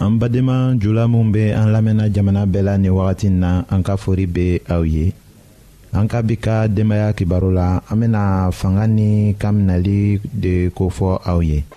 an badenma jula minw be an lamɛnna jamana bɛɛ la ni wagati na an ka fori be aw ye an ka bi ka denbaya kibaru la an bena fanga ni ka minɛli de kofɔ aw ye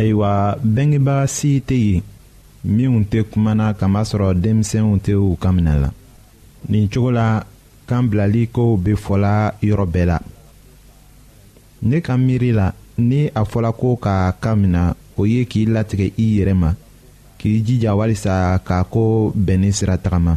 ayiwa bɛngebaga si tɛ yen minnu tɛ kuma na kamasɔrɔ denmisɛnw tɛ u ka minɛ la nin cogo la kan bilali kow bɛ fɔla yɔrɔ bɛɛ la ne ka miiri la ni a fɔla ko ka ka minɛ o ye k'i latigɛ i yɛrɛ ma k'i jija walisa k'a ko bɛnni sira tagama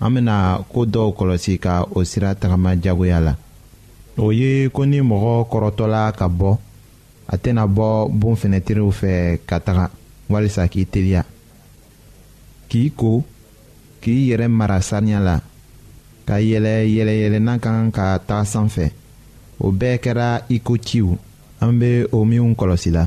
an bena koo dɔw kɔlɔsi ka o sira tagama jagoya la o ye ko ni mɔgɔ kɔrɔtɔla ka bɔ a tɛna bɔ bon fɛnɛtiriw fɛ ka taga walisa k'i teliya k'i ko k'i yɛrɛ mara saniya la ka yɛlɛ yɛlɛyɛlɛnna ka kan ka taga sanfɛ o bɛɛ kɛra i ko ciw an be o minw kɔlɔsi la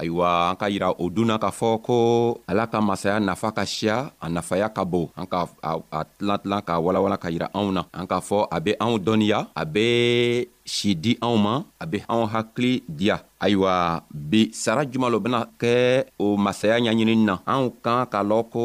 ayiwa an ka yira o dun na k'a fɔ ko ala ka masaya nafa ka siya a nafaya ka bon an ka a tilan tilan k'a walawala ka yira anw na an k'a fɔ a be anw dɔnniya a be si di anw ma a be anw hakili diya ayiwa bi sara juman lo bena kɛ o masaya ɲaɲinin na anw kan k'a lɔn ko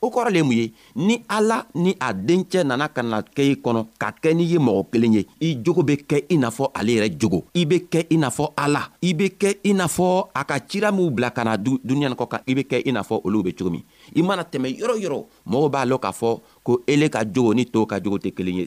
o kɔrɔ le mun ye ni ala ni a dencɛ nana ka na kɛ i kɔnɔ ka kɛ n'i ye mɔgɔ kelen ye i jogo be kɛ i n'a fɔ ale yɛrɛ jogo i be kɛ i n'a fɔ ala i be kɛ i n'a fɔ a ka cira minw bila ka na duniɲa kɔ kan i be kɛ i n'a fɔ olu be cogo min i mana tɛmɛ yɔrɔ yɔrɔ mɔgɔw b'a lɔn k'a fɔ ko ele ka jogo ni tɔɔw ka jogo tɛ kelen ye